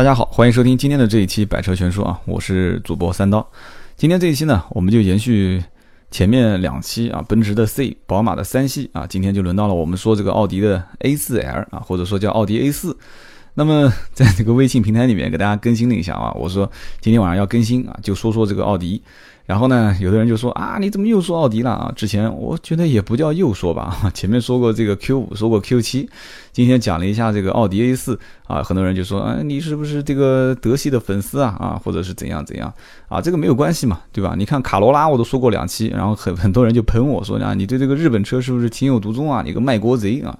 大家好，欢迎收听今天的这一期百车全说啊，我是主播三刀。今天这一期呢，我们就延续前面两期啊，奔驰的 C、宝马的三系啊，今天就轮到了我们说这个奥迪的 A4L 啊，或者说叫奥迪 A4。那么 在这个微信平台里面给大家更新了一下啊，我说今天晚上要更新啊，就说说这个奥迪。然后呢，有的人就说啊，你怎么又说奥迪了啊？之前我觉得也不叫又说吧，前面说过这个 Q 五，说过 Q 七，今天讲了一下这个奥迪 A 四啊，很多人就说，啊，你是不是这个德系的粉丝啊？啊，或者是怎样怎样啊？这个没有关系嘛，对吧？你看卡罗拉我都说过两期，然后很很多人就喷我说啊，你对这个日本车是不是情有独钟啊？你个卖国贼啊！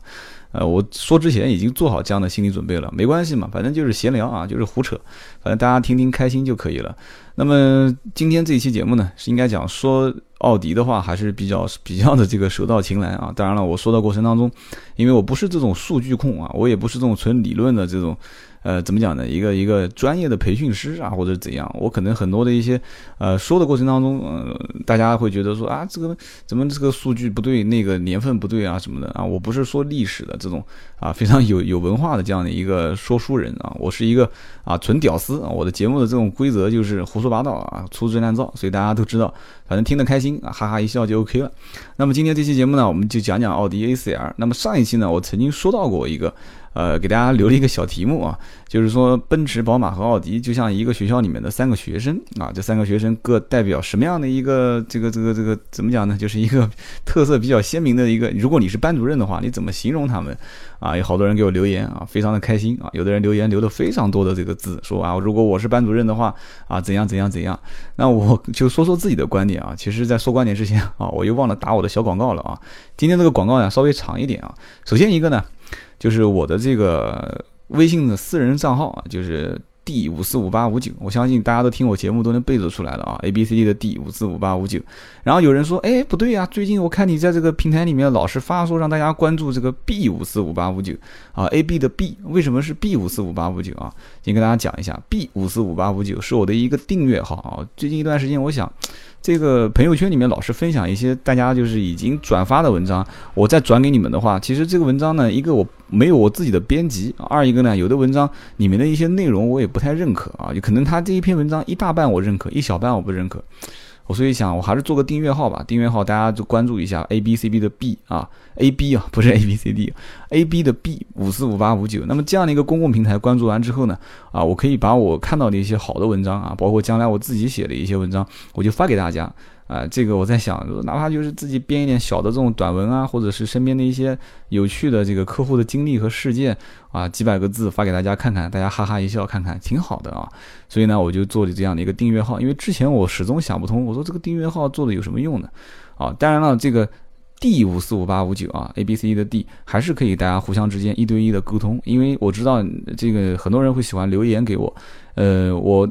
呃，我说之前已经做好这样的心理准备了，没关系嘛，反正就是闲聊啊，就是胡扯，反正大家听听开心就可以了。那么今天这一期节目呢，是应该讲说奥迪的话，还是比较比较的这个手到擒来啊。当然了，我说的过程当中，因为我不是这种数据控啊，我也不是这种纯理论的这种。呃，怎么讲呢？一个一个专业的培训师啊，或者怎样，我可能很多的一些，呃，说的过程当中，呃，大家会觉得说啊，这个怎么这个数据不对，那个年份不对啊什么的啊。我不是说历史的这种啊，非常有有文化的这样的一个说书人啊，我是一个啊纯屌丝啊。我的节目的这种规则就是胡说八道啊，粗制滥造，所以大家都知道，反正听得开心啊，哈哈一笑就 OK 了。那么今天这期节目呢，我们就讲讲奥迪 A4L。那么上一期呢，我曾经说到过一个。呃，给大家留了一个小题目啊，就是说奔驰、宝马和奥迪就像一个学校里面的三个学生啊，这三个学生各代表什么样的一个这个这个这个怎么讲呢？就是一个特色比较鲜明的一个。如果你是班主任的话，你怎么形容他们？啊，有好多人给我留言啊，非常的开心啊。有的人留言留了非常多的这个字，说啊，如果我是班主任的话啊，怎样怎样怎样。那我就说说自己的观点啊。其实，在说观点之前啊，我又忘了打我的小广告了啊。今天这个广告呢，稍微长一点啊。首先一个呢。就是我的这个微信的私人账号啊，就是 D 五四五八五九，我相信大家都听我节目都能背得出来了啊，A B C D 的 D 五四五八五九。然后有人说，哎，不对呀，最近我看你在这个平台里面老是发说让大家关注这个 B 五四五八五九啊，A B 的 B 为什么是 B 五四五八五九啊？先跟大家讲一下，B 五四五八五九是我的一个订阅号啊。最近一段时间，我想。这个朋友圈里面老是分享一些大家就是已经转发的文章，我再转给你们的话，其实这个文章呢，一个我没有我自己的编辑，二一个呢，有的文章里面的一些内容我也不太认可啊，有可能他这一篇文章一大半我认可，一小半我不认可。我所以想，我还是做个订阅号吧。订阅号大家就关注一下 A B C B 的 B 啊，A B 啊，不是 A B C D，A B 的 B 五四五八五九。那么这样的一个公共平台关注完之后呢，啊，我可以把我看到的一些好的文章啊，包括将来我自己写的一些文章，我就发给大家。啊，这个我在想，哪怕就是自己编一点小的这种短文啊，或者是身边的一些有趣的这个客户的经历和事件啊，几百个字发给大家看看，大家哈哈一笑，看看挺好的啊。所以呢，我就做了这样的一个订阅号，因为之前我始终想不通，我说这个订阅号做的有什么用呢？啊，当然了，这个 D 五四五八五九啊，A B C 的 D 还是可以大家互相之间一对一的沟通，因为我知道这个很多人会喜欢留言给我，呃，我。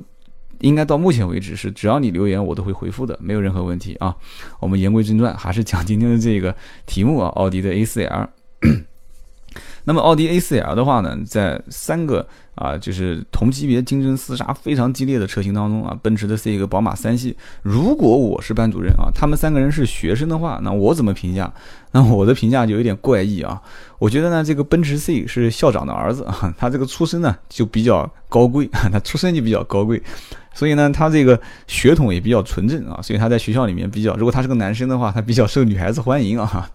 应该到目前为止是，只要你留言我都会回复的，没有任何问题啊。我们言归正传，还是讲今天的这个题目啊，奥迪的 A4L。那么奥迪 A4L 的话呢，在三个啊，就是同级别竞争厮杀非常激烈的车型当中啊，奔驰的 C 和宝马三系，如果我是班主任啊，他们三个人是学生的话，那我怎么评价？那我的评价就有点怪异啊。我觉得呢，这个奔驰 C 是校长的儿子啊，他这个出身呢就比较高贵，他出身就比较高贵。所以呢，他这个血统也比较纯正啊，所以他在学校里面比较，如果他是个男生的话，他比较受女孩子欢迎啊，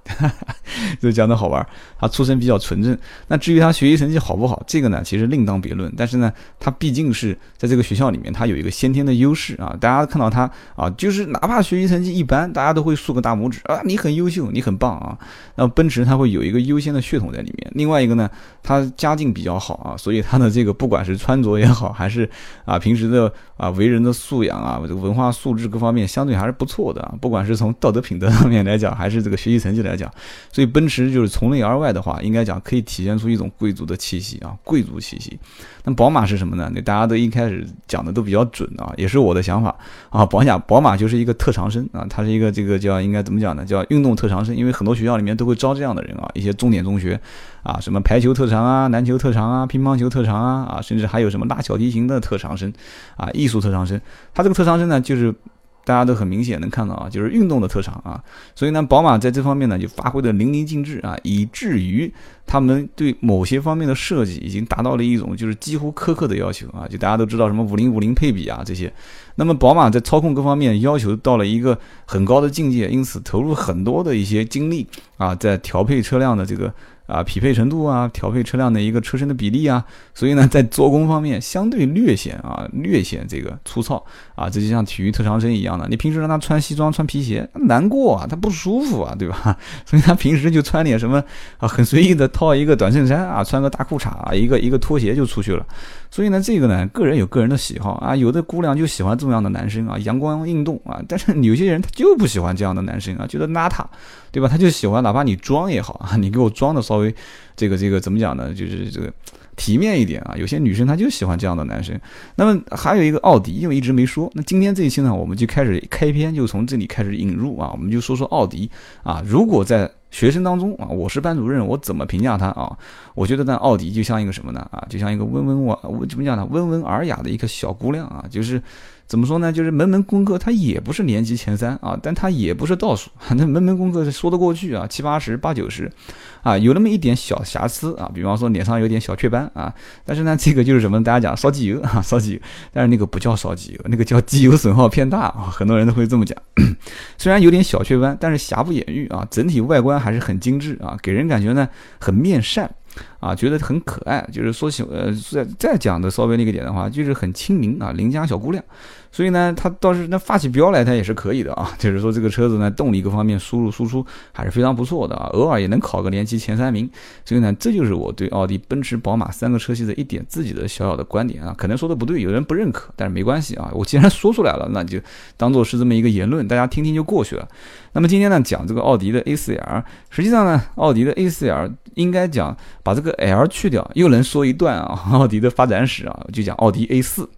就讲的好玩。他出身比较纯正，那至于他学习成绩好不好，这个呢其实另当别论。但是呢，他毕竟是在这个学校里面，他有一个先天的优势啊。大家看到他啊，就是哪怕学习成绩一般，大家都会竖个大拇指啊，你很优秀，你很棒啊。那奔驰他会有一个优先的血统在里面。另外一个呢，他家境比较好啊，所以他的这个不管是穿着也好，还是啊平时的。啊为人的素养啊，这个文化素质各方面相对还是不错的啊。不管是从道德品德上面来讲，还是这个学习成绩来讲，所以奔驰就是从内而外的话，应该讲可以体现出一种贵族的气息啊，贵族气息。那宝马是什么呢？那大家都一开始讲的都比较准啊，也是我的想法啊。宝马，宝马就是一个特长生啊，它是一个这个叫应该怎么讲呢？叫运动特长生，因为很多学校里面都会招这样的人啊，一些重点中学。啊，什么排球特长啊，篮球特长啊，乒乓球特长啊，啊，甚至还有什么拉小提琴的特长生，啊，艺术特长生。他这个特长生呢，就是大家都很明显能看到啊，就是运动的特长啊。所以呢，宝马在这方面呢就发挥的淋漓尽致啊，以至于他们对某些方面的设计已经达到了一种就是几乎苛刻的要求啊。就大家都知道什么五零五零配比啊这些，那么宝马在操控各方面要求到了一个很高的境界，因此投入很多的一些精力啊，在调配车辆的这个。啊，匹配程度啊，调配车辆的一个车身的比例啊，所以呢，在做工方面相对略显啊，略显这个粗糙啊，这就像体育特长生一样的，你平时让他穿西装穿皮鞋难过啊，他不舒服啊，对吧？所以他平时就穿点什么啊，很随意的套一个短衬衫啊，穿个大裤衩啊，一个一个拖鞋就出去了。所以呢，这个呢，个人有个人的喜好啊，有的姑娘就喜欢这样的男生啊，阳光运动啊，但是有些人他就不喜欢这样的男生啊，觉得邋遢，对吧？他就喜欢哪怕你装也好啊，你给我装的稍微这个这个怎么讲呢？就是这个体面一点啊。有些女生她就喜欢这样的男生。那么还有一个奥迪，因为一直没说，那今天这一期呢，我们就开始开篇就从这里开始引入啊，我们就说说奥迪啊，如果在学生当中啊，我是班主任，我怎么评价他啊？我觉得呢，奥迪就像一个什么呢？啊，就像一个温温我，怎么讲呢？温文尔雅的一个小姑娘啊，就是怎么说呢？就是门门功课，它也不是年级前三啊，但它也不是倒数，那门门功课说得过去啊，七八十、八九十。啊，有那么一点小瑕疵啊，比方说脸上有点小雀斑啊，但是呢，这个就是什么？大家讲烧机油 啊，烧机油，但是那个不叫烧机油，那个叫机油损耗偏大啊，很多人都会这么讲。虽然有点小雀斑，但是瑕不掩瑜啊，整体外观还是很精致啊，给人感觉呢很面善。啊，觉得很可爱，就是说喜呃，再再讲的稍微那个点的话，就是很亲民啊，邻家小姑娘。所以呢，他倒是那发起飙来，他也是可以的啊。就是说这个车子呢，动力各方面输入输出还是非常不错的啊，偶尔也能考个年级前三名。所以呢，这就是我对奥迪、奔驰、宝马三个车系的一点自己的小小的观点啊。可能说的不对，有人不认可，但是没关系啊。我既然说出来了，那就当做是这么一个言论，大家听听就过去了。那么今天呢，讲这个奥迪的 A4L，实际上呢，奥迪的 A4L 应该讲把这个 L 去掉，又能说一段啊，奥迪的发展史啊，就讲奥迪 A 四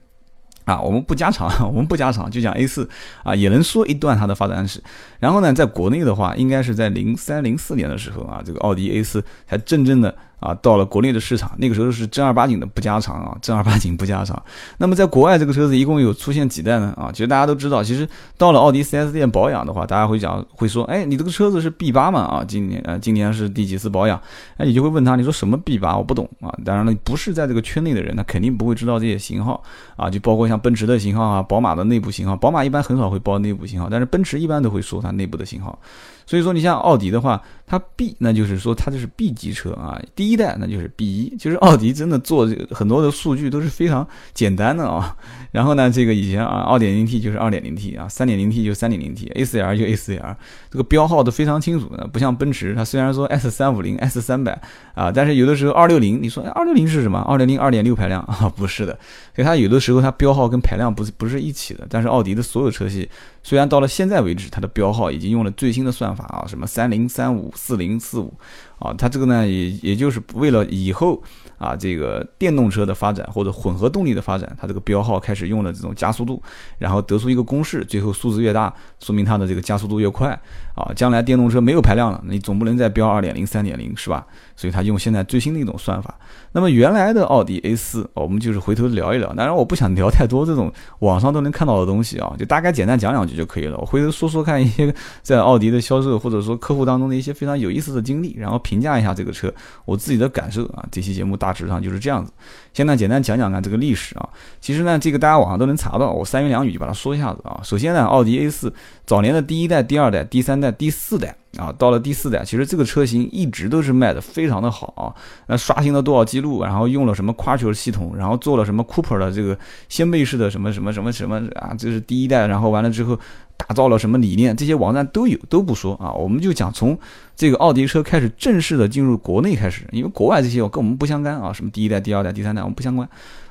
啊，我们不加长，我们不加长，就讲 A 四啊，也能说一段它的发展史。然后呢，在国内的话，应该是在零三零四年的时候啊，这个奥迪 A 四才真正的。啊，到了国内的市场，那个时候是正儿八经的不加长啊，正儿八经不加长。那么在国外，这个车子一共有出现几代呢？啊，其实大家都知道，其实到了奥迪 4S 店保养的话，大家会讲会说，哎，你这个车子是 B 八嘛？啊，今年呃，今年是第几次保养？哎，你就会问他，你说什么 B 八？我不懂啊。当然了，不是在这个圈内的人，他肯定不会知道这些型号啊，就包括像奔驰的型号啊，宝马的内部型号。宝马一般很少会报内部型号，但是奔驰一般都会说它内部的型号。所以说，你像奥迪的话，它 B 那就是说它就是 B 级车啊，第一代那就是 B 一，其实奥迪真的做很多的数据都是非常简单的啊。然后呢，这个以前啊，二点零 T 就是二点零 T 啊，三点零 T 就三点零 T，A4L 就 A4L，这个标号都非常清楚的，不像奔驰，它虽然说 S 三五零、S 三百啊，但是有的时候二六零，你说二六零是什么？二六零二点六排量啊，不是的，所以它有的时候它标号跟排量不是不是一起的。但是奥迪的所有车系，虽然到了现在为止，它的标号已经用了最新的算法啊，什么三零、三五、四零、四五。啊，它这个呢，也也就是为了以后啊，这个电动车的发展或者混合动力的发展，它这个标号开始用了这种加速度，然后得出一个公式，最后数字越大，说明它的这个加速度越快。啊，将来电动车没有排量了，你总不能再标二点零、三点零是吧？所以它用现在最新的一种算法。那么原来的奥迪 A 四，我们就是回头聊一聊。当然我不想聊太多这种网上都能看到的东西啊，就大概简单讲两句就可以了。我回头说说看一些在奥迪的销售或者说客户当中的一些非常有意思的经历，然后评价一下这个车我自己的感受啊。这期节目大致上就是这样子。现在简单讲讲看这个历史啊。其实呢，这个大家网上都能查到，我三言两语就把它说一下子啊。首先呢，奥迪 A 四早年的第一代、第二代、第三代。在第四代啊，到了第四代，其实这个车型一直都是卖的非常的好啊，那刷新了多少记录，然后用了什么 Quattro 系统，然后做了什么 Cooper 的这个掀背式的什么什么什么什么啊，这是第一代，然后完了之后打造了什么理念，这些网站都有，都不说啊，我们就讲从这个奥迪车开始正式的进入国内开始，因为国外这些我跟我们不相干啊，什么第一代、第二代、第三代我们不相关。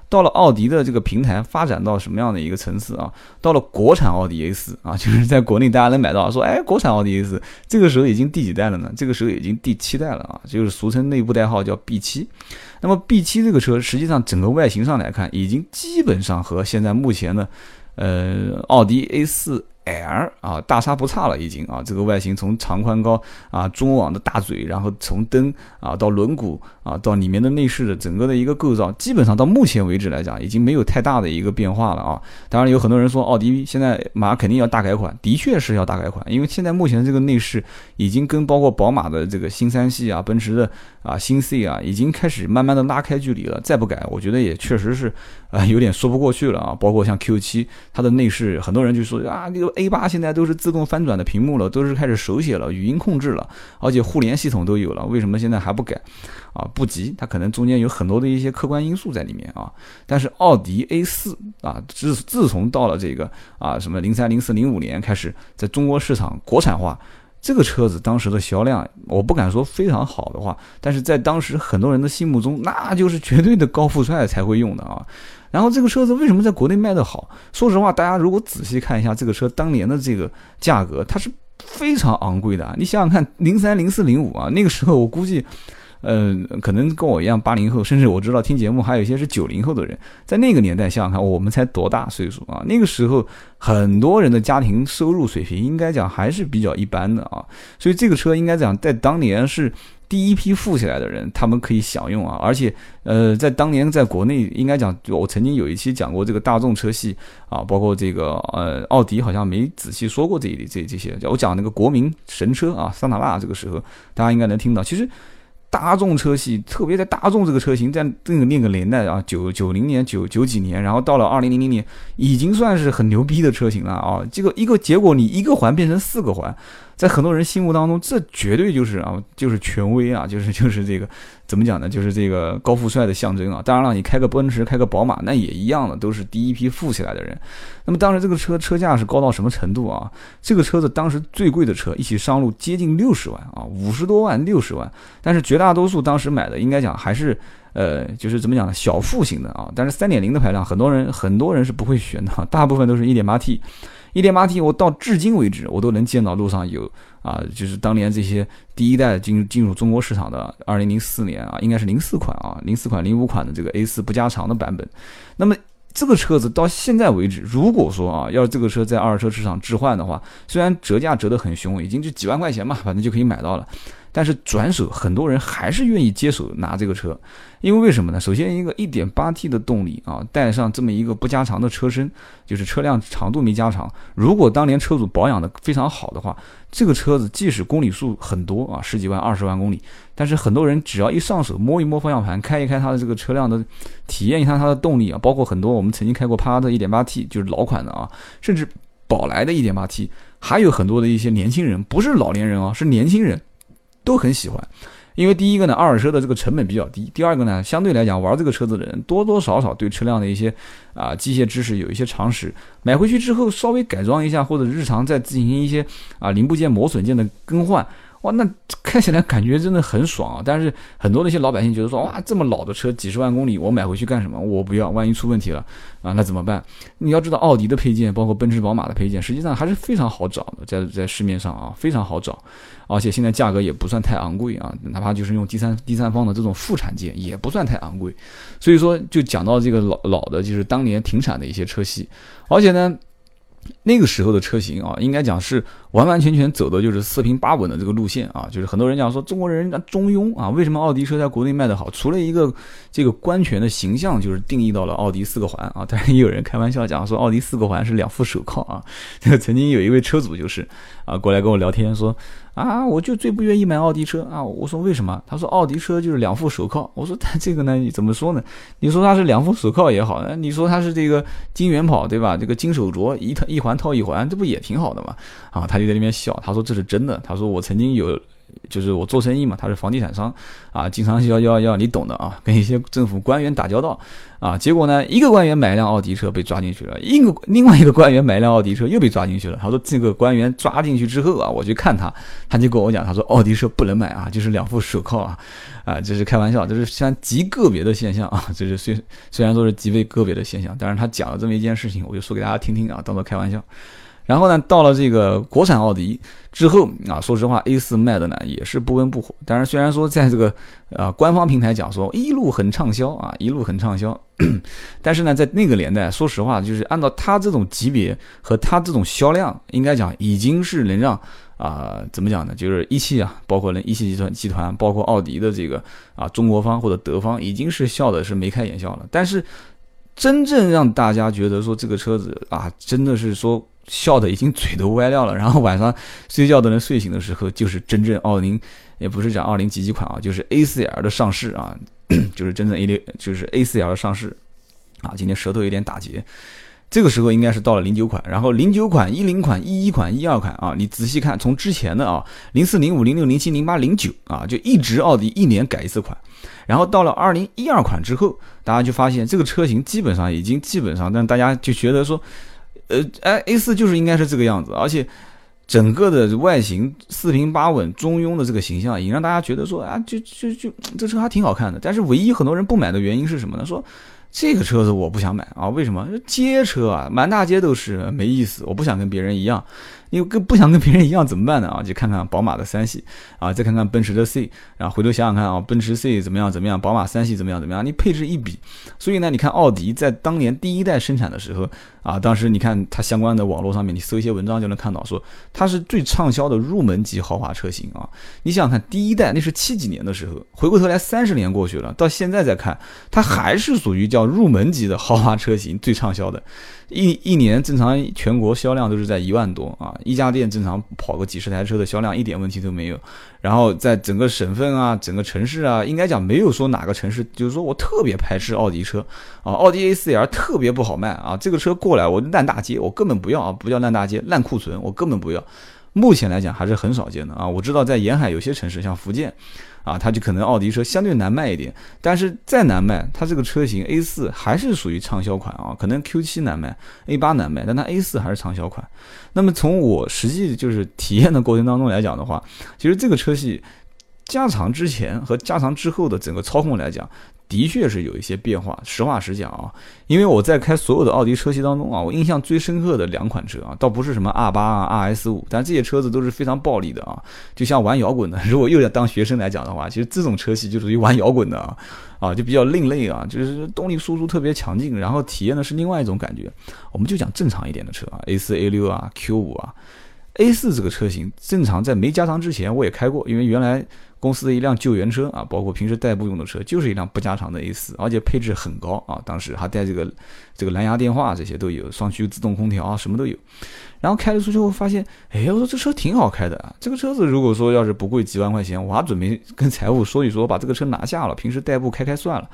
到了奥迪的这个平台发展到什么样的一个层次啊？到了国产奥迪 A 四啊，就是在国内大家能买到，说哎，国产奥迪 A 四，这个时候已经第几代了呢？这个时候已经第七代了啊，就是俗称内部代号叫 B 七。那么 B 七这个车实际上整个外形上来看，已经基本上和现在目前的呃奥迪 A 四 L 啊，大差不差了已经啊，这个外形从长宽高啊，中网的大嘴，然后从灯啊到轮毂啊到里面的内饰的整个的一个构造，基本上到目前为止来讲，已经没有太大的一个变化了啊。当然有很多人说奥迪现在马上肯定要大改款，的确是要大改款，因为现在目前这个内饰已经跟包括宝马的这个新三系啊，奔驰的啊新 C 啊，已经开始慢慢的拉开距离了，再不改，我觉得也确实是啊有点说不过去了啊。包括像 Q7，它的内饰，很多人就说啊这个。A 八现在都是自动翻转的屏幕了，都是开始手写了，语音控制了，而且互联系统都有了。为什么现在还不改？啊，不及，它可能中间有很多的一些客观因素在里面啊。但是奥迪 A 四啊，自自从到了这个啊什么零三、零四、零五年开始在中国市场国产化，这个车子当时的销量，我不敢说非常好的话，但是在当时很多人的心目中，那就是绝对的高富帅才会用的啊。然后这个车子为什么在国内卖得好？说实话，大家如果仔细看一下这个车当年的这个价格，它是非常昂贵的。你想想看，零三、零四、零五啊，那个时候我估计，呃，可能跟我一样八零后，甚至我知道听节目还有一些是九零后的人，在那个年代想想看，我们才多大岁数啊？那个时候很多人的家庭收入水平应该讲还是比较一般的啊，所以这个车应该讲在当年是。第一批富起来的人，他们可以享用啊，而且，呃，在当年在国内，应该讲，我曾经有一期讲过这个大众车系啊，包括这个呃奥迪，好像没仔细说过这这这些。我讲那个国民神车啊，桑塔纳，这个时候大家应该能听到。其实。大众车系，特别在大众这个车型，在那个那个年代啊，九九零年、九九几年，然后到了二零零零年，已经算是很牛逼的车型了啊。这个一个结果，你一个环变成四个环，在很多人心目当中，这绝对就是啊，就是权威啊，就是就是这个。怎么讲呢？就是这个高富帅的象征啊！当然了，你开个奔驰、开个宝马，那也一样的，都是第一批富起来的人。那么当时这个车车价是高到什么程度啊？这个车子当时最贵的车一起上路接近六十万啊，五十多万、六十万。但是绝大多数当时买的，应该讲还是呃，就是怎么讲呢？小富型的啊。但是三点零的排量，很多人很多人是不会选的，大部分都是一点八 T。一点八 T，我到至今为止，我都能见到路上有啊，就是当年这些第一代进进入中国市场的，二零零四年啊，应该是零四款啊，零四款、零五款的这个 A 四不加长的版本。那么这个车子到现在为止，如果说啊，要是这个车在二手车市场置换的话，虽然折价折得很凶，已经就几万块钱嘛，反正就可以买到了。但是转手很多人还是愿意接手拿这个车，因为为什么呢？首先一个 1.8T 的动力啊，带上这么一个不加长的车身，就是车辆长度没加长。如果当年车主保养的非常好的话，这个车子即使公里数很多啊，十几万、二十万公里，但是很多人只要一上手摸一摸方向盘，开一开它的这个车辆的体验一下它的动力啊，包括很多我们曾经开过帕萨特 1.8T，就是老款的啊，甚至宝来的 1.8T，还有很多的一些年轻人，不是老年人啊，是年轻人。都很喜欢，因为第一个呢，二手车的这个成本比较低；第二个呢，相对来讲，玩这个车子的人多多少少对车辆的一些啊机械知识有一些常识，买回去之后稍微改装一下，或者日常再进行一些啊零部件磨损件的更换。哇，那开起来感觉真的很爽啊！但是很多那些老百姓觉得说，哇，这么老的车，几十万公里，我买回去干什么？我不要，万一出问题了啊，那怎么办？你要知道，奥迪的配件，包括奔驰、宝马的配件，实际上还是非常好找的，在在市面上啊，非常好找，而且现在价格也不算太昂贵啊，哪怕就是用第三第三方的这种副产件，也不算太昂贵。所以说，就讲到这个老老的，就是当年停产的一些车系，而且呢。那个时候的车型啊，应该讲是完完全全走的就是四平八稳的这个路线啊，就是很多人讲说中国人中庸啊，为什么奥迪车在国内卖得好？除了一个这个官权的形象，就是定义到了奥迪四个环啊，当然也有人开玩笑讲说奥迪四个环是两副手铐啊，曾经有一位车主就是啊过来跟我聊天说。啊，我就最不愿意买奥迪车啊！我说为什么？他说奥迪车就是两副手铐。我说但这个呢，你怎么说呢？你说它是两副手铐也好，呢你说它是这个金元宝对吧？这个金手镯一套一环套一环，这不也挺好的吗？啊，他就在那边笑，他说这是真的。他说我曾经有。就是我做生意嘛，他是房地产商啊，经常要要要你懂的啊，跟一些政府官员打交道啊，结果呢，一个官员买一辆奥迪车被抓进去了，一个另外一个官员买一辆奥迪车又被抓进去了。他说这个官员抓进去之后啊，我去看他，他就跟我讲，他说奥迪车不能买啊，就是两副手铐啊，啊，这是开玩笑，这是像极个别的现象啊，这是虽虽然说是极为个别的现象，但是他讲了这么一件事情，我就说给大家听听啊，当做开玩笑。然后呢，到了这个国产奥迪之后啊，说实话，A 四卖的呢也是不温不火。但是虽然说在这个啊官方平台讲说一路很畅销啊，一路很畅销，但是呢，在那个年代，说实话，就是按照它这种级别和它这种销量，应该讲已经是能让啊怎么讲呢？就是一汽啊，包括那一汽集团集团，包括奥迪的这个啊中国方或者德方，已经是笑的是眉开眼笑了。但是真正让大家觉得说这个车子啊，真的是说。笑的已经嘴都歪掉了，然后晚上睡觉都能睡醒的时候，就是真正奥林，也不是讲奥林几几款啊，就是 A4L 的上市啊，就是真正 A 六，就是 A4L 的上市啊。今天舌头有点打结，这个时候应该是到了零九款，然后零九款、一零款、一一款、一二款啊，你仔细看，从之前的啊零四、零五、零六、零七、零八、零九啊，就一直奥迪一年改一次款，然后到了二零一二款之后，大家就发现这个车型基本上已经基本上，但大家就觉得说。呃，哎，A 四就是应该是这个样子，而且整个的外形四平八稳、中庸的这个形象，也让大家觉得说啊，就就就这车还挺好看的。但是唯一很多人不买的原因是什么呢？说这个车子我不想买啊，为什么？街车啊，满大街都是，没意思，我不想跟别人一样。你跟不想跟别人一样怎么办呢？啊，就看看宝马的三系啊，再看看奔驰的 C，然后回头想想看啊，奔驰 C 怎么样怎么样，宝马三系怎么样怎么样？你配置一比，所以呢，你看奥迪在当年第一代生产的时候啊，当时你看它相关的网络上面，你搜一些文章就能看到，说它是最畅销的入门级豪华车型啊。你想想看，第一代那是七几年的时候，回过头来三十年过去了，到现在再看，它还是属于叫入门级的豪华车型最畅销的。一一年正常全国销量都是在一万多啊，一家店正常跑个几十台车的销量一点问题都没有。然后在整个省份啊，整个城市啊，应该讲没有说哪个城市就是说我特别排斥奥迪车啊，奥迪 A4L 特别不好卖啊，这个车过来我烂大街，我根本不要啊，不叫烂大街，烂库存我根本不要。目前来讲还是很少见的啊，我知道在沿海有些城市，像福建。啊，它就可能奥迪车相对难卖一点，但是再难卖，它这个车型 A 四还是属于畅销款啊。可能 Q 七难卖，A 八难卖，但它 A 四还是畅销款。那么从我实际就是体验的过程当中来讲的话，其实这个车系加长之前和加长之后的整个操控来讲。的确是有一些变化，实话实讲啊，因为我在开所有的奥迪车系当中啊，我印象最深刻的两款车啊，倒不是什么 R 八啊、RS 五，但这些车子都是非常暴力的啊，就像玩摇滚的。如果又要当学生来讲的话，其实这种车系就属于玩摇滚的啊，啊，就比较另类啊，就是动力输出特别强劲，然后体验的是另外一种感觉。我们就讲正常一点的车啊，A 四、A 六啊、Q 五啊，A 四这个车型正常在没加长之前我也开过，因为原来。公司的一辆救援车啊，包括平时代步用的车，就是一辆不加长的 A 四，而且配置很高啊。当时还带这个这个蓝牙电话，这些都有，双驱自动空调啊，什么都有。然后开了出去后发现，哎，我说这车挺好开的啊。这个车子如果说要是不贵几万块钱，我还准备跟财务说一说，把这个车拿下了，平时代步开开算了。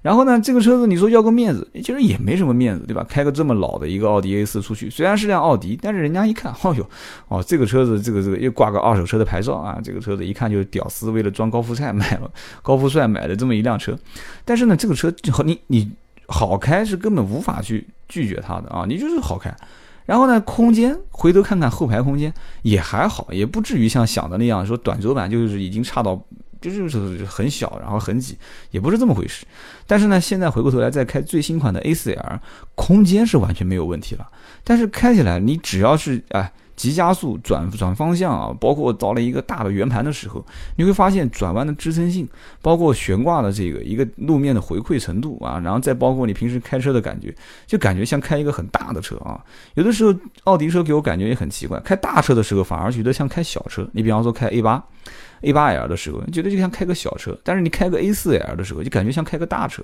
然后呢，这个车子你说要个面子，其实也没什么面子，对吧？开个这么老的一个奥迪 A4 出去，虽然是辆奥迪，但是人家一看，哦哟，哦，这个车子，这个这个又挂个二手车的牌照啊，这个车子一看就是屌丝为了装高富帅买了，高富帅买的这么一辆车。但是呢，这个车和你你好开是根本无法去拒绝它的啊，你就是好开。然后呢，空间回头看看后排空间也还好，也不至于像想的那样说短轴版就是已经差到。就就是很小，然后很挤，也不是这么回事。但是呢，现在回过头来再开最新款的 A4L，空间是完全没有问题了。但是开起来，你只要是哎急加速、转转方向啊，包括到了一个大的圆盘的时候，你会发现转弯的支撑性，包括悬挂的这个一个路面的回馈程度啊，然后再包括你平时开车的感觉，就感觉像开一个很大的车啊。有的时候奥迪车给我感觉也很奇怪，开大车的时候反而觉得像开小车。你比方说开 A8 A 八 L 的时候，觉得就像开个小车，但是你开个 A 四 L 的时候，就感觉像开个大车。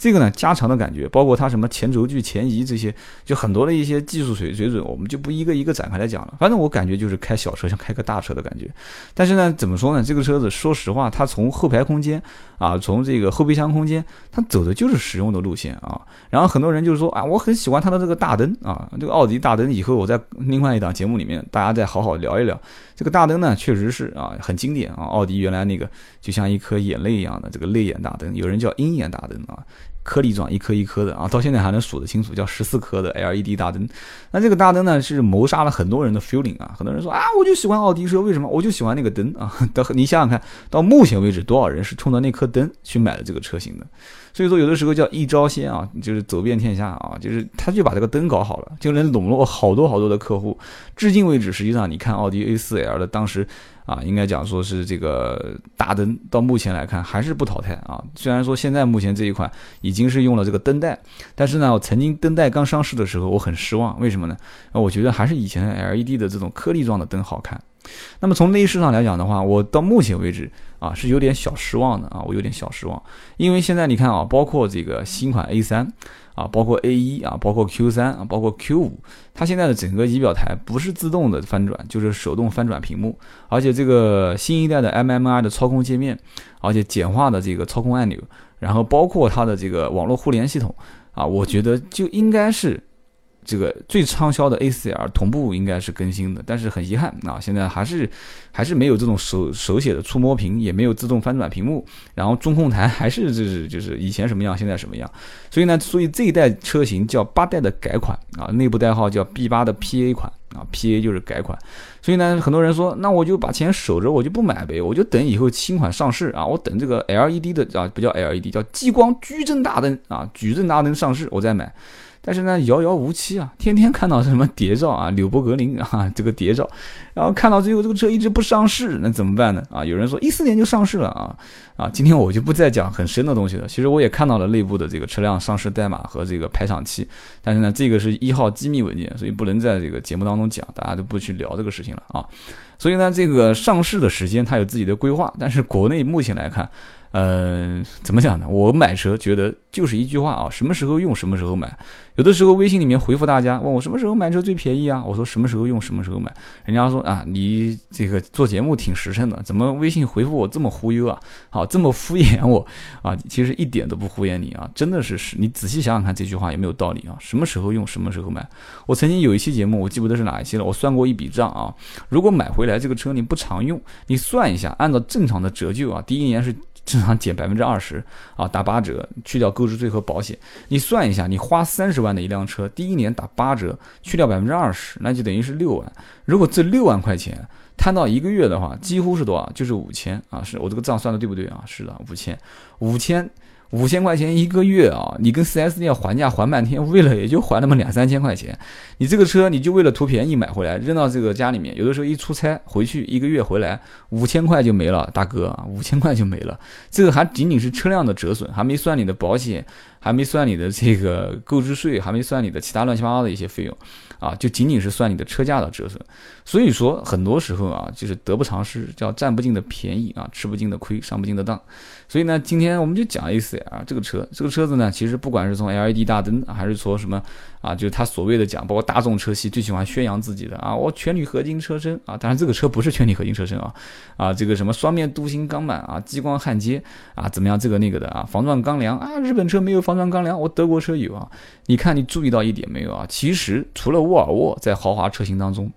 这个呢，加长的感觉，包括它什么前轴距、前移这些，就很多的一些技术水水准，我们就不一个一个展开来讲了。反正我感觉就是开小车像开个大车的感觉。但是呢，怎么说呢？这个车子说实话，它从后排空间啊，从这个后备箱空间，它走的就是实用的路线啊。然后很多人就是说啊，我很喜欢它的这个大灯啊，这个奥迪大灯。以后我在另外一档节目里面，大家再好好聊一聊这个大灯呢，确实是啊，很经典啊。奥迪原来那个就像一颗眼泪一样的这个泪眼大灯，有人叫鹰眼大灯啊。颗粒状一颗一颗的啊，到现在还能数得清楚，叫十四颗的 LED 大灯。那这个大灯呢，是谋杀了很多人的 feeling 啊。很多人说啊，我就喜欢奥迪车，为什么？我就喜欢那个灯啊。到你想想看，到目前为止，多少人是冲着那颗灯去买的这个车型的？所以说，有的时候叫一招鲜啊，就是走遍天下啊，就是他就把这个灯搞好了，就能笼络好多好多的客户。至今为止，实际上你看奥迪 A4L 的当时。啊，应该讲说是这个大灯，到目前来看还是不淘汰啊。虽然说现在目前这一款已经是用了这个灯带，但是呢，我曾经灯带刚上市的时候，我很失望。为什么呢？啊，我觉得还是以前 LED 的这种颗粒状的灯好看。那么从内饰上来讲的话，我到目前为止啊是有点小失望的啊，我有点小失望。因为现在你看啊，包括这个新款 A3。啊，包括 A 一啊，包括 Q 三啊，包括 Q 五，它现在的整个仪表台不是自动的翻转，就是手动翻转屏幕，而且这个新一代的 MMI 的操控界面，而且简化的这个操控按钮，然后包括它的这个网络互联系统啊，我觉得就应该是。这个最畅销的 A4L 同步应该是更新的，但是很遗憾啊，现在还是还是没有这种手手写的触摸屏，也没有自动翻转屏幕，然后中控台还是就是就是以前什么样，现在什么样。所以呢，所以这一代车型叫八代的改款啊，内部代号叫 B 八的 PA 款啊，PA 就是改款。所以呢，很多人说，那我就把钱守着，我就不买呗，我就等以后新款上市啊，我等这个 LED 的啊，不叫 LED，叫激光矩阵大灯啊，矩阵大灯上市，我再买。但是呢，遥遥无期啊！天天看到什么谍照啊，纽博格林啊，这个谍照，然后看到最后这个车一直不上市，那怎么办呢？啊，有人说一四年就上市了啊啊！今天我就不再讲很深的东西了。其实我也看到了内部的这个车辆上市代码和这个排场期，但是呢，这个是一号机密文件，所以不能在这个节目当中讲，大家都不去聊这个事情了啊。所以呢，这个上市的时间它有自己的规划，但是国内目前来看。呃，怎么讲呢？我买车觉得就是一句话啊，什么时候用什么时候买。有的时候微信里面回复大家，问我什么时候买车最便宜啊？我说什么时候用什么时候买。人家说啊，你这个做节目挺实诚的，怎么微信回复我这么忽悠啊？好，这么敷衍我啊？其实一点都不敷衍你啊，真的是是。你仔细想想看这句话有没有道理啊？什么时候用什么时候买。我曾经有一期节目，我记不得是哪一期了，我算过一笔账啊。如果买回来这个车你不常用，你算一下，按照正常的折旧啊，第一年是。正常减百分之二十啊，打八折，去掉购置税和保险，你算一下，你花三十万的一辆车，第一年打八折，去掉百分之二十，那就等于是六万。如果这六万块钱摊到一个月的话，几乎是多少？就是五千啊！是我这个账算的对不对啊？是的，五千，五千。五千块钱一个月啊，你跟 4S 店还价还半天，为了也就还那么两三千块钱。你这个车你就为了图便宜买回来，扔到这个家里面，有的时候一出差回去一个月回来五千块就没了，大哥，五千块就没了。这个还仅仅是车辆的折损，还没算你的保险，还没算你的这个购置税，还没算你的其他乱七八糟的一些费用，啊，就仅仅是算你的车价的折损。所以说很多时候啊，就是得不偿失，叫占不尽的便宜啊，吃不尽的亏，上不尽的当。所以呢，今天我们就讲 A4L 这个车，这个车子呢，其实不管是从 LED 大灯，还是说什么啊，就是它所谓的讲，包括大众车系最喜欢宣扬自己的啊，我全铝合金车身啊，当然这个车不是全铝合金车身啊，啊，这个什么双面镀锌钢板啊，激光焊接啊，怎么样这个那个的啊，防撞钢梁啊，日本车没有防撞钢梁，我德国车有啊。你看你注意到一点没有啊？其实除了沃尔沃在豪华车型当中。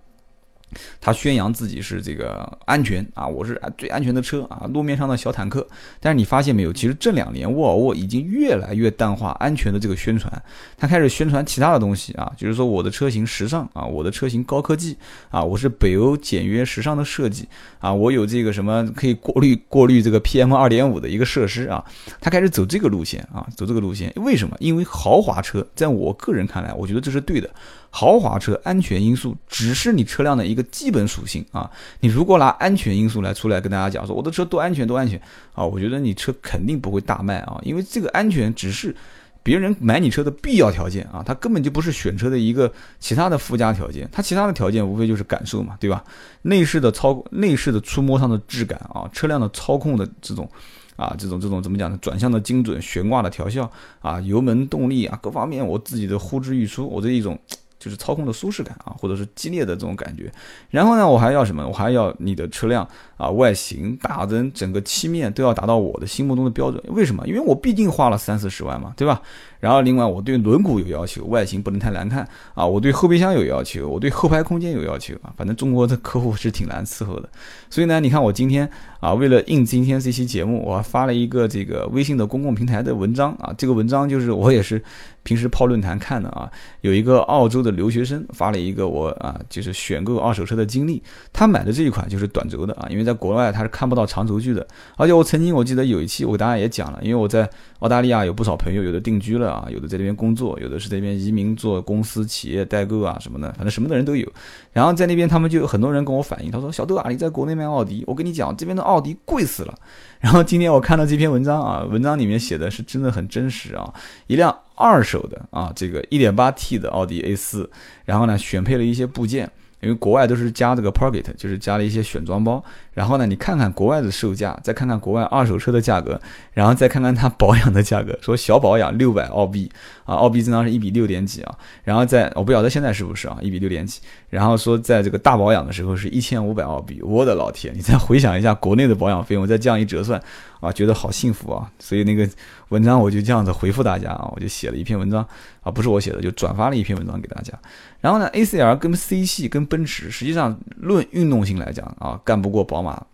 他宣扬自己是这个安全啊，我是最安全的车啊，路面上的小坦克。但是你发现没有，其实这两年沃尔沃已经越来越淡化安全的这个宣传，他开始宣传其他的东西啊，就是说我的车型时尚啊，我的车型高科技啊，我是北欧简约时尚的设计啊，我有这个什么可以过滤过滤这个 PM 二点五的一个设施啊，他开始走这个路线啊，走这个路线。为什么？因为豪华车在我个人看来，我觉得这是对的。豪华车安全因素只是你车辆的一个基本属性啊！你如果拿安全因素来出来跟大家讲说我的车多安全多安全啊，我觉得你车肯定不会大卖啊！因为这个安全只是别人买你车的必要条件啊，它根本就不是选车的一个其他的附加条件，它其他的条件无非就是感受嘛，对吧？内饰的操内饰的触摸上的质感啊，车辆的操控的这种啊，这种这种怎么讲呢？转向的精准，悬挂的调校啊，油门动力啊，各方面我自己的呼之欲出，我这一种。就是操控的舒适感啊，或者是激烈的这种感觉。然后呢，我还要什么？我还要你的车辆啊，外形、大灯、整个漆面都要达到我的心目中的标准。为什么？因为我毕竟花了三四十万嘛，对吧？然后另外我对轮毂有要求，外形不能太难看啊，我对后备箱有要求，我对后排空间有要求啊，反正中国的客户是挺难伺候的。所以呢，你看我今天啊，为了应今天这期节目，我还发了一个这个微信的公共平台的文章啊，这个文章就是我也是。平时泡论坛看的啊，有一个澳洲的留学生发了一个我啊，就是选购二手车的经历。他买的这一款就是短轴的啊，因为在国外他是看不到长轴距的。而且我曾经我记得有一期我给大家也讲了，因为我在澳大利亚有不少朋友，有的定居了啊，有的在这边工作，有的是在那边移民做公司企业代购啊什么的，反正什么的人都有。然后在那边他们就有很多人跟我反映，他说小豆啊，你在国内卖奥迪，我跟你讲这边的奥迪贵死了。然后今天我看到这篇文章啊，文章里面写的是真的很真实啊，一辆。二手的啊，这个 1.8T 的奥迪 A4，然后呢，选配了一些部件。因为国外都是加这个 pocket，就是加了一些选装包。然后呢，你看看国外的售价，再看看国外二手车的价格，然后再看看它保养的价格，说小保养六百澳币啊，澳币正常是一比六点几啊。然后在我不晓得现在是不是啊，一比六点几。然后说在这个大保养的时候是一千五百澳币，我的老天！你再回想一下国内的保养费用，再这样一折算啊，觉得好幸福啊。所以那个文章我就这样子回复大家啊，我就写了一篇文章啊，不是我写的，就转发了一篇文章给大家。然后呢，A C R 跟 C 系跟奔驰，实际上论运动性来讲啊，干不过宝马。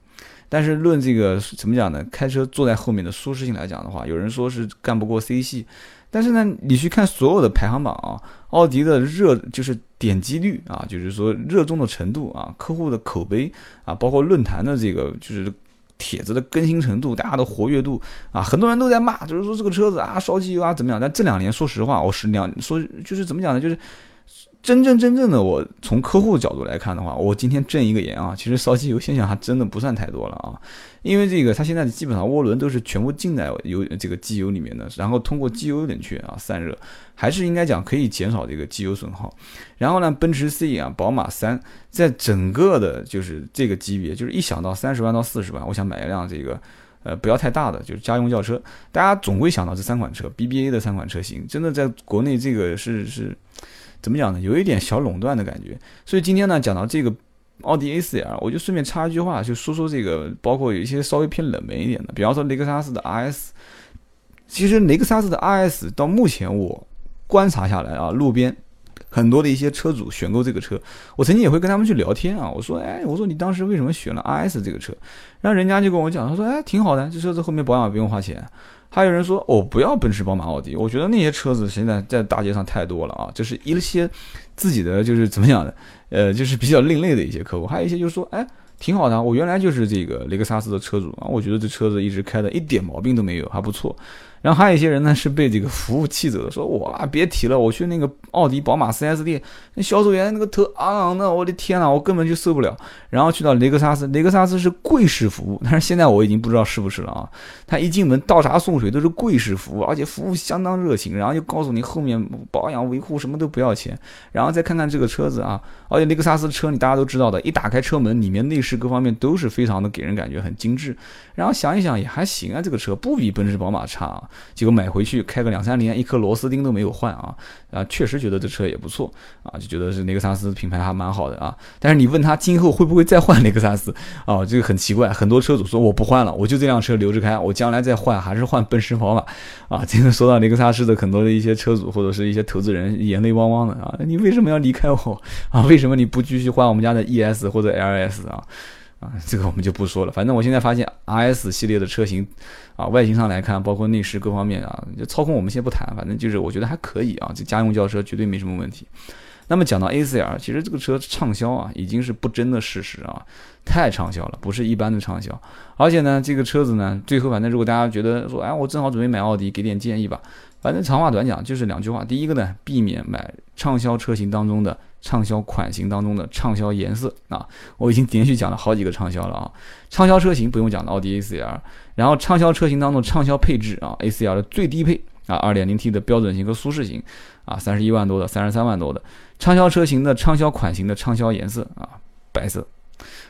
但是论这个怎么讲呢？开车坐在后面的舒适性来讲的话，有人说是干不过 C 系。但是呢，你去看所有的排行榜啊，奥迪的热就是点击率啊，就是说热衷的程度啊，客户的口碑啊，包括论坛的这个就是帖子的更新程度，大家的活跃度啊，很多人都在骂，就是说这个车子啊烧机油啊怎么样？但这两年说实话，我是两说就是怎么讲呢？就是。真正真正的我从客户角度来看的话，我今天正一个言啊，其实烧机油现象还真的不算太多了啊，因为这个它现在基本上涡轮都是全部浸在油这个机油里面的，然后通过机油冷却啊散热，还是应该讲可以减少这个机油损耗。然后呢，奔驰 C 啊，宝马三，在整个的就是这个级别，就是一想到三十万到四十万，我想买一辆这个呃不要太大的，就是家用轿车，大家总会想到这三款车 BBA 的三款车型，真的在国内这个是是。怎么讲呢？有一点小垄断的感觉。所以今天呢，讲到这个奥迪 A4L，我就顺便插一句话，就说说这个，包括有一些稍微偏冷门一点的，比方说雷克萨斯的 RS。其实雷克萨斯的 RS 到目前我观察下来啊，路边很多的一些车主选购这个车，我曾经也会跟他们去聊天啊。我说，哎，我说你当时为什么选了 RS 这个车？然后人家就跟我讲，他说，哎，挺好的，这车子后面保养不用花钱。还有人说，我，不要奔驰、宝马、奥迪，我觉得那些车子现在在大街上太多了啊，就是一些自己的就是怎么讲的，呃，就是比较另类的一些客户。还有一些就是说，哎，挺好的，我原来就是这个雷克萨斯的车主啊，我觉得这车子一直开的一点毛病都没有，还不错。然后还有一些人呢是被这个服务气走的，说哇别提了，我去那个奥迪、宝马 4S 店，那销售员那个头昂昂的，我的天呐，我根本就受不了。然后去到雷克萨斯，雷克萨斯是贵式服务，但是现在我已经不知道是不是了啊。他一进门倒茶送水都是贵式服务，而且服务相当热情，然后就告诉你后面保养维护什么都不要钱。然后再看看这个车子啊，而且雷克萨斯车你大家都知道的，一打开车门，里面内饰各方面都是非常的给人感觉很精致。然后想一想也还行啊，这个车不比奔驰、宝马差啊。结果买回去开个两三年，一颗螺丝钉都没有换啊啊！确实觉得这车也不错啊，就觉得是雷克萨斯品牌还蛮好的啊。但是你问他今后会不会再换雷克萨斯啊？这个很奇怪，很多车主说我不换了，我就这辆车留着开，我将来再换还是换奔驰、宝马啊。这个说到雷克萨斯的很多的一些车主或者是一些投资人，眼泪汪汪的啊！你为什么要离开我啊？为什么你不继续换我们家的 ES 或者 LS 啊？啊，这个我们就不说了。反正我现在发现 RS 系列的车型，啊，外形上来看，包括内饰各方面啊，就操控我们先不谈，反正就是我觉得还可以啊。这家用轿车绝对没什么问题。那么讲到 A4L，其实这个车畅销啊，已经是不争的事实啊，太畅销了，不是一般的畅销。而且呢，这个车子呢，最后反正如果大家觉得说，哎，我正好准备买奥迪，给点建议吧。反正长话短讲，就是两句话。第一个呢，避免买畅销车型当中的。畅销款型当中的畅销颜色啊，我已经连续讲了好几个畅销了啊。畅销车型不用讲了，奥迪 A4L。然后畅销车型当中畅销配置啊，A4L 的最低配啊，2.0T 的标准型和舒适型啊，三十一万多的，三十三万多的。畅销车型的畅销款型的畅销颜色啊，白色。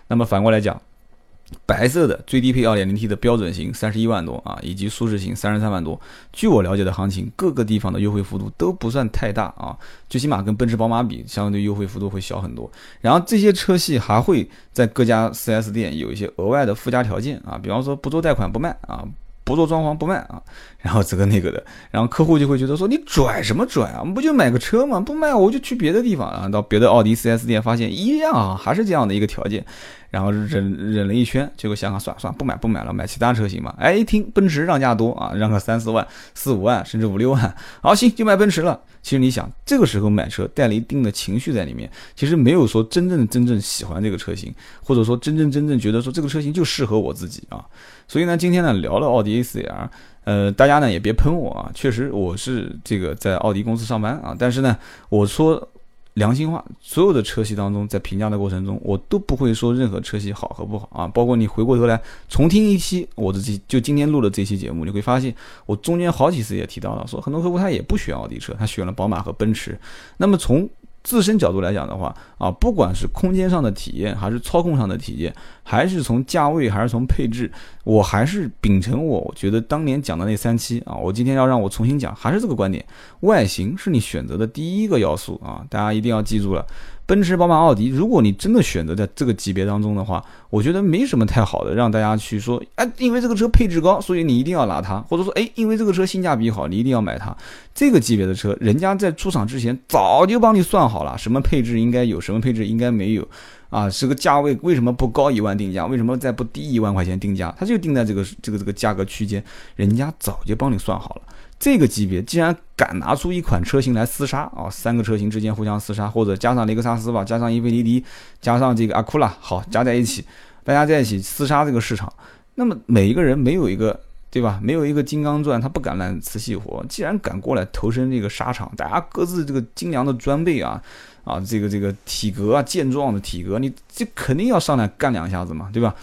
那么反过来讲。白色的最低配 2.0T 的标准型三十一万多啊，以及舒适型三十三万多。据我了解的行情，各个地方的优惠幅度都不算太大啊，最起码跟奔驰、宝马比，相对优惠幅度会小很多。然后这些车系还会在各家 4S 店有一些额外的附加条件啊，比方说不做贷款不卖啊。不做装潢不卖啊，然后这个那个的，然后客户就会觉得说你拽什么拽啊，不就买个车吗？不卖我就去别的地方啊，到别的奥迪 4S 店发现一样啊，还是这样的一个条件。然后忍忍了一圈，结果想想算了算了，不买不买了，买其他车型嘛。哎，一听奔驰让价多啊，让个三四万、四五万，甚至五六万，好行就买奔驰了。其实你想，这个时候买车带了一定的情绪在里面，其实没有说真正真正喜欢这个车型，或者说真正真正觉得说这个车型就适合我自己啊。所以呢，今天呢聊了奥迪 A4L，呃，大家呢也别喷我啊，确实我是这个在奥迪公司上班啊，但是呢，我说。良心话，所有的车系当中，在评价的过程中，我都不会说任何车系好和不好啊。包括你回过头来重听一期我的这就今天录的这期节目，你会发现我中间好几次也提到了，说很多客户他也不选奥迪车，他选了宝马和奔驰。那么从自身角度来讲的话，啊，不管是空间上的体验，还是操控上的体验，还是从价位，还是从配置，我还是秉承我觉得当年讲的那三期啊，我今天要让我重新讲，还是这个观点，外形是你选择的第一个要素啊，大家一定要记住了。奔驰、宝马、奥迪，如果你真的选择在这个级别当中的话，我觉得没什么太好的让大家去说，哎，因为这个车配置高，所以你一定要拿它，或者说，哎，因为这个车性价比好，你一定要买它。这个级别的车，人家在出厂之前早就帮你算好了，什么配置应该有，什么配置应该没有，啊，这个价位为什么不高一万定价，为什么再不低一万块钱定价，它就定在这个这个这个价格区间，人家早就帮你算好了。这个级别既然敢拿出一款车型来厮杀啊，三个车型之间互相厮杀，或者加上雷克萨斯吧，加上英菲尼迪，加上这个阿库拉，好加在一起，大家在一起厮杀这个市场，那么每一个人没有一个对吧？没有一个金刚钻，他不敢揽瓷器活。既然敢过来投身这个沙场，大家各自这个精良的装备啊。啊，这个这个体格啊，健壮的体格，你这肯定要上来干两下子嘛，对吧？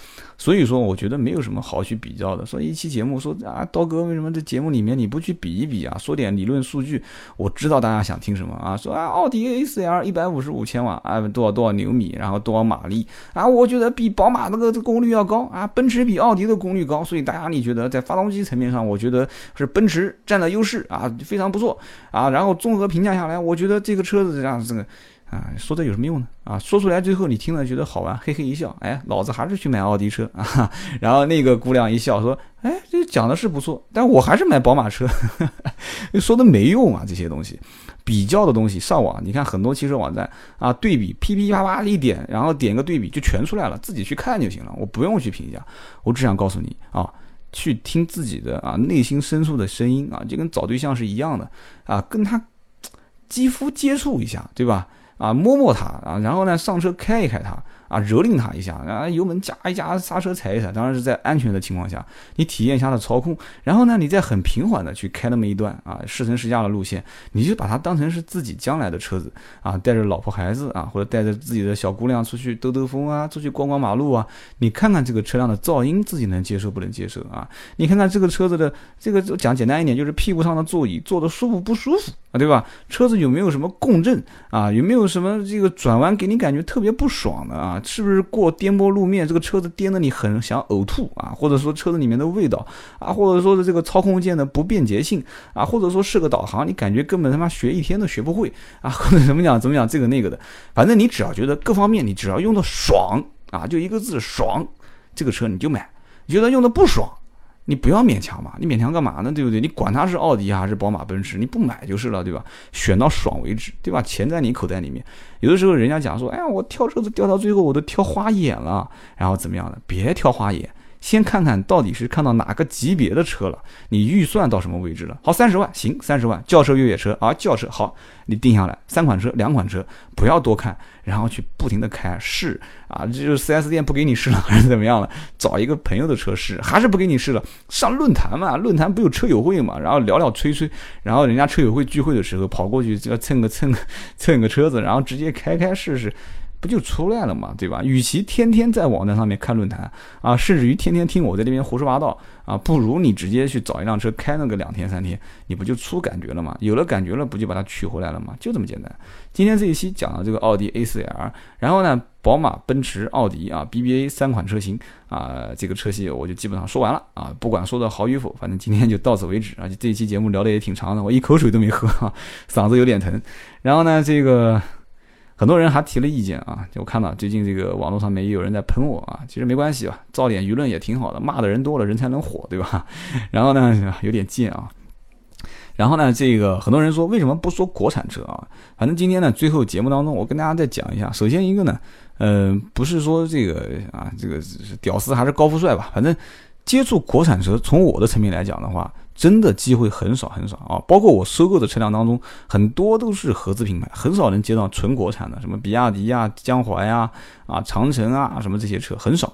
所以说，我觉得没有什么好去比较的。说一期节目，说啊，刀哥为什么这节目里面你不去比一比啊？说点理论数据，我知道大家想听什么啊？说啊，奥迪 A4L 一百五十五千瓦啊，多少多少牛米，然后多少马力啊？我觉得比宝马那个功率要高啊，奔驰比奥迪的功率高，所以大家你觉得在发动机层面上，我觉得是奔驰占了优势啊，非常不错啊。然后综合评价下来，我觉得这个车子这样这个。啊，说这有什么用呢？啊，说出来最后你听了觉得好玩，嘿嘿一笑，哎，老子还是去买奥迪车啊。然后那个姑娘一笑说，哎，这讲的是不错，但我还是买宝马车。说的没用啊，这些东西，比较的东西，上网你看很多汽车网站啊，对比噼噼啪啪一点，然后点个对比就全出来了，自己去看就行了，我不用去评价，我只想告诉你啊，去听自己的啊内心深处的声音啊，就跟找对象是一样的啊，跟他肌肤接触一下，对吧？啊，摸摸它啊，然后呢，上车开一开它。啊，蹂躏它一下，啊，油门加一加，刹车踩一踩，当然是在安全的情况下，你体验一下它的操控，然后呢，你再很平缓的去开那么一段啊，试乘试驾的路线，你就把它当成是自己将来的车子啊，带着老婆孩子啊，或者带着自己的小姑娘出去兜兜风啊，出去逛逛马路啊，你看看这个车辆的噪音自己能接受不能接受啊？你看看这个车子的这个讲简单一点，就是屁股上的座椅坐的舒服不舒服啊，对吧？车子有没有什么共振啊？有没有什么这个转弯给你感觉特别不爽的啊？是不是过颠簸路面，这个车子颠得你很想呕吐啊？或者说车子里面的味道啊？或者说是这个操控键的不便捷性啊？或者说是个导航，你感觉根本他妈学一天都学不会啊？或者怎么讲怎么讲这个那个的，反正你只要觉得各方面你只要用的爽啊，就一个字爽，这个车你就买。你觉得用的不爽？你不要勉强嘛，你勉强干嘛呢？对不对？你管他是奥迪还是宝马、奔驰，你不买就是了，对吧？选到爽为止，对吧？钱在你口袋里面。有的时候人家讲说，哎呀，我挑车子挑到最后我都挑花眼了，然后怎么样的？别挑花眼。先看看到底是看到哪个级别的车了，你预算到什么位置了？好，三十万行，三十万轿车、越野车啊，轿车好，你定下来三款车、两款车，不要多看，然后去不停的开试啊，这就是 4S 店不给你试了还是怎么样了？找一个朋友的车试，还是不给你试了？上论坛嘛，论坛不有车友会嘛，然后聊聊吹吹，然后人家车友会聚会的时候跑过去要蹭个蹭个蹭个车子，然后直接开开试试。不就出来了嘛，对吧？与其天天在网站上面看论坛啊，甚至于天天听我在这边胡说八道啊，不如你直接去找一辆车开那个两天三天，你不就出感觉了吗？有了感觉了，不就把它取回来了吗？就这么简单。今天这一期讲了这个奥迪 A4L，然后呢，宝马、奔驰、奥迪啊，BBA 三款车型啊，这个车系我就基本上说完了啊，不管说的好与否，反正今天就到此为止啊。这一期节目聊的也挺长的，我一口水都没喝，啊嗓子有点疼。然后呢，这个。很多人还提了意见啊，就我看到最近这个网络上面也有人在喷我啊，其实没关系吧，造点舆论也挺好的，骂的人多了，人才能火，对吧？然后呢，有点贱啊。然后呢，这个很多人说为什么不说国产车啊？反正今天呢，最后节目当中我跟大家再讲一下。首先一个呢，呃，不是说这个啊，这个屌丝还是高富帅吧？反正接触国产车，从我的层面来讲的话。真的机会很少很少啊！包括我收购的车辆当中，很多都是合资品牌，很少能接到纯国产的，什么比亚迪呀、江淮呀、啊长城啊，什么这些车很少。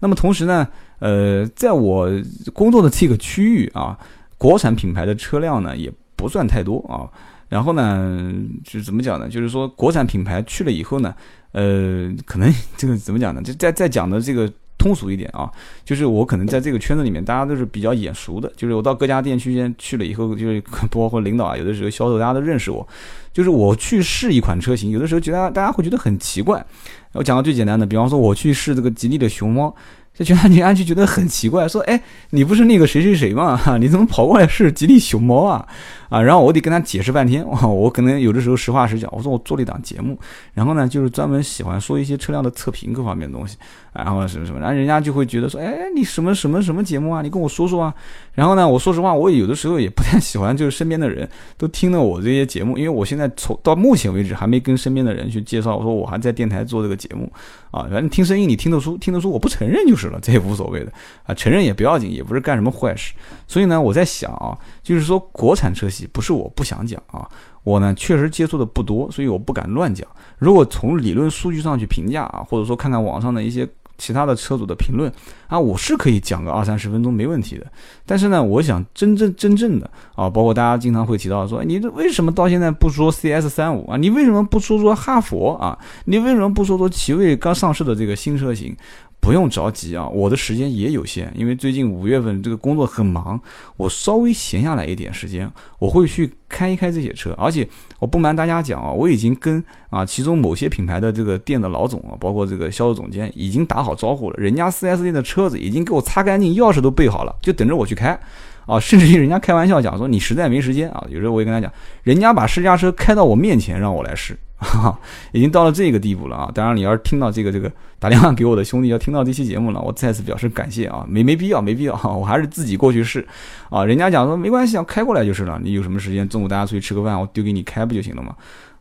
那么同时呢，呃，在我工作的这个区域啊，国产品牌的车辆呢也不算太多啊。然后呢，就是怎么讲呢？就是说国产品牌去了以后呢，呃，可能 这个怎么讲呢？就在在讲的这个。通俗一点啊，就是我可能在这个圈子里面，大家都是比较眼熟的。就是我到各家店去先去了以后，就是 包括领导啊，有的时候销售大家都认识我。就是我去试一款车型，有的时候觉得大家会觉得很奇怪。我讲个最简单的，比方说我去试这个吉利的熊猫。这全安安 就觉得很奇怪，说：“哎，你不是那个谁谁谁吗？你怎么跑过来是吉利熊猫啊？啊！”然后我得跟他解释半天。我可能有的时候实话实讲，我说我做了一档节目，然后呢，就是专门喜欢说一些车辆的测评各方面的东西，然后什么什么，然后人家就会觉得说：“哎，你什么什么什么节目啊？你跟我说说啊。”然后呢，我说实话，我有的时候也不太喜欢，就是身边的人都听了我这些节目，因为我现在从到目前为止还没跟身边的人去介绍，我说我还在电台做这个节目啊。反正听声音你听得出，听得出我不承认就是了，这也无所谓的。啊，承认也不要紧，也不是干什么坏事。所以呢，我在想啊，就是说国产车系不是我不想讲啊，我呢确实接触的不多，所以我不敢乱讲。如果从理论数据上去评价啊，或者说看看网上的一些其他的车主的评论啊，我是可以讲个二三十分钟没问题的。但是呢，我想真正真正的啊，包括大家经常会提到说，你这为什么到现在不说 CS 三五啊？你为什么不说说哈佛啊？你为什么不说说奇瑞刚上市的这个新车型？不用着急啊，我的时间也有限，因为最近五月份这个工作很忙，我稍微闲下来一点时间，我会去开一开这些车。而且我不瞒大家讲啊，我已经跟啊其中某些品牌的这个店的老总啊，包括这个销售总监已经打好招呼了，人家 4S 店的车子已经给我擦干净，钥匙都备好了，就等着我去开啊。甚至于人家开玩笑讲说，你实在没时间啊，有时候我也跟他讲，人家把试驾车开到我面前让我来试。哈，已经到了这个地步了啊！当然，你要是听到这个这个打电话给我的兄弟要听到这期节目了，我再次表示感谢啊！没没必要，没必要，我还是自己过去试啊！人家讲说没关系啊，开过来就是了。你有什么时间，中午大家出去吃个饭，我丢给你开不就行了吗？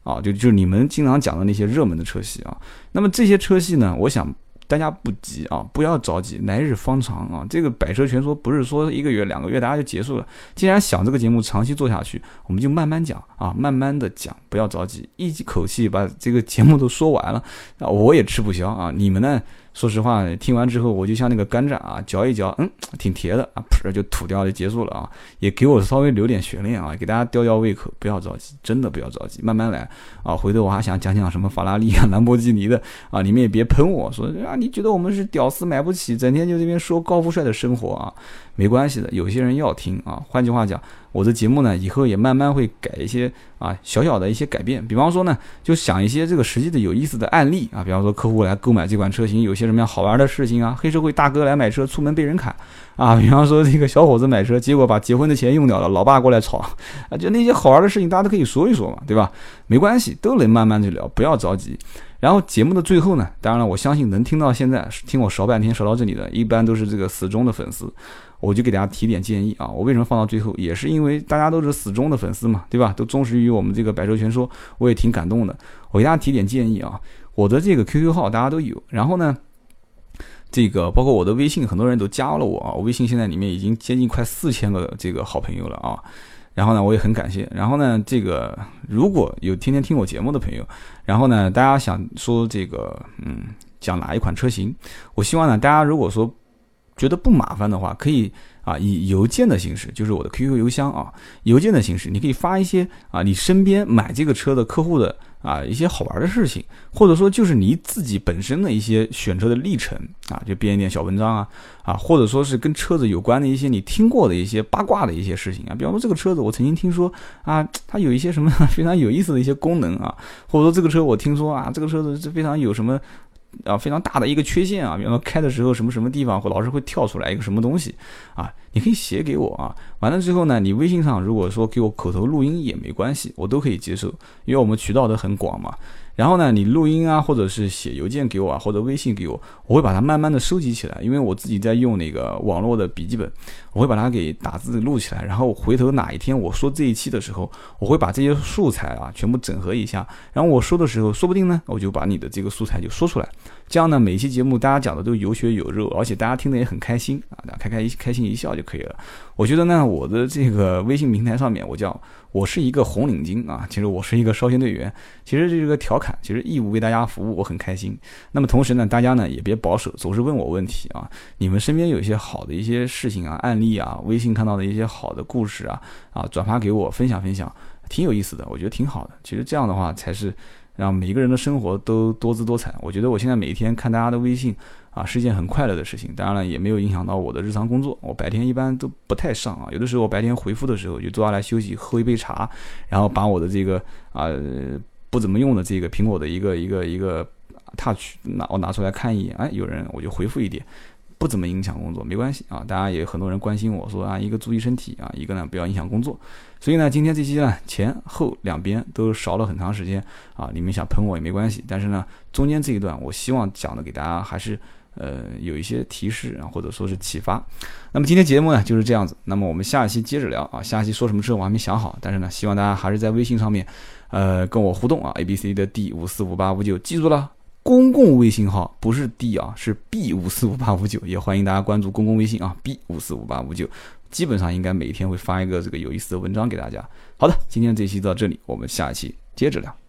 啊，就就你们经常讲的那些热门的车系啊，那么这些车系呢，我想。大家不急啊，不要着急，来日方长啊。这个百车全说不是说一个月两个月大家就结束了。既然想这个节目长期做下去，我们就慢慢讲啊，慢慢的讲，不要着急，一口气把这个节目都说完了，啊，我也吃不消啊。你们呢？说实话，听完之后，我就像那个甘蔗啊，嚼一嚼，嗯，挺甜的啊，噗就吐掉就结束了啊，也给我稍微留点悬念啊，给大家吊吊胃口，不要着急，真的不要着急，慢慢来啊。回头我还想讲讲什么法拉利啊、兰博基尼的啊，你们也别喷我说啊，你觉得我们是屌丝买不起，整天就这边说高富帅的生活啊，没关系的，有些人要听啊。换句话讲。我的节目呢，以后也慢慢会改一些啊，小小的一些改变。比方说呢，就想一些这个实际的有意思的案例啊。比方说，客户来购买这款车型，有些什么样好玩的事情啊？黑社会大哥来买车，出门被人砍啊。比方说，这个小伙子买车，结果把结婚的钱用掉了，老爸过来吵啊。就那些好玩的事情，大家都可以说一说嘛，对吧？没关系，都能慢慢去聊，不要着急。然后节目的最后呢，当然了，我相信能听到现在听我勺半天勺到这里的，一般都是这个死忠的粉丝。我就给大家提点建议啊，我为什么放到最后，也是因为大家都是死忠的粉丝嘛，对吧？都忠实于我们这个百车全说，我也挺感动的。我给大家提点建议啊，我的这个 QQ 号大家都有，然后呢，这个包括我的微信，很多人都加了我啊，我微信现在里面已经接近快四千个这个好朋友了啊。然后呢，我也很感谢。然后呢，这个如果有天天听我节目的朋友，然后呢，大家想说这个嗯，讲哪一款车型，我希望呢，大家如果说。觉得不麻烦的话，可以啊，以邮件的形式，就是我的 QQ 邮箱啊，邮件的形式，你可以发一些啊，你身边买这个车的客户的啊一些好玩的事情，或者说就是你自己本身的一些选车的历程啊，就编一点小文章啊啊，或者说是跟车子有关的一些你听过的一些八卦的一些事情啊，比方说这个车子我曾经听说啊，它有一些什么 非常有意思的一些功能啊，或者说这个车我听说啊，这个车子是非常有什么。啊，非常大的一个缺陷啊，比方说开的时候什么什么地方会老是会跳出来一个什么东西啊，你可以写给我啊。完了之后呢，你微信上如果说给我口头录音也没关系，我都可以接受，因为我们渠道都很广嘛。然后呢，你录音啊，或者是写邮件给我啊，或者微信给我，我会把它慢慢的收集起来，因为我自己在用那个网络的笔记本，我会把它给打字录起来，然后回头哪一天我说这一期的时候，我会把这些素材啊全部整合一下，然后我说的时候，说不定呢，我就把你的这个素材就说出来，这样呢，每期节目大家讲的都有血有肉，而且大家听得也很开心啊，大家开开一开心一笑就可以了。我觉得呢，我的这个微信平台上面，我叫。我是一个红领巾啊，其实我是一个少先队员，其实这是个调侃，其实义务为大家服务，我很开心。那么同时呢，大家呢也别保守，总是问我问题啊。你们身边有一些好的一些事情啊、案例啊，微信看到的一些好的故事啊，啊，转发给我分享分享，挺有意思的，我觉得挺好的。其实这样的话才是让每个人的生活都多姿多彩。我觉得我现在每一天看大家的微信。啊，是一件很快乐的事情，当然了，也没有影响到我的日常工作。我白天一般都不太上啊，有的时候我白天回复的时候就坐下来休息，喝一杯茶，然后把我的这个啊不怎么用的这个苹果的一个一个一个 Touch 拿我拿出来看一眼，哎，有人我就回复一点，不怎么影响工作，没关系啊。大家也很多人关心我说啊，一个注意身体啊，一个呢不要影响工作。所以呢，今天这期呢前后两边都少了很长时间啊，你们想喷我也没关系，但是呢中间这一段我希望讲的给大家还是。呃，有一些提示啊，或者说是启发。那么今天节目呢就是这样子。那么我们下一期接着聊啊，下一期说什么事我还没想好，但是呢，希望大家还是在微信上面，呃，跟我互动啊。A B C 的 D 五四五八五九，记住了，公共微信号不是 D 啊，是 B 五四五八五九。也欢迎大家关注公共微信啊，B 五四五八五九，基本上应该每天会发一个这个有意思的文章给大家。好的，今天这期到这里，我们下一期接着聊。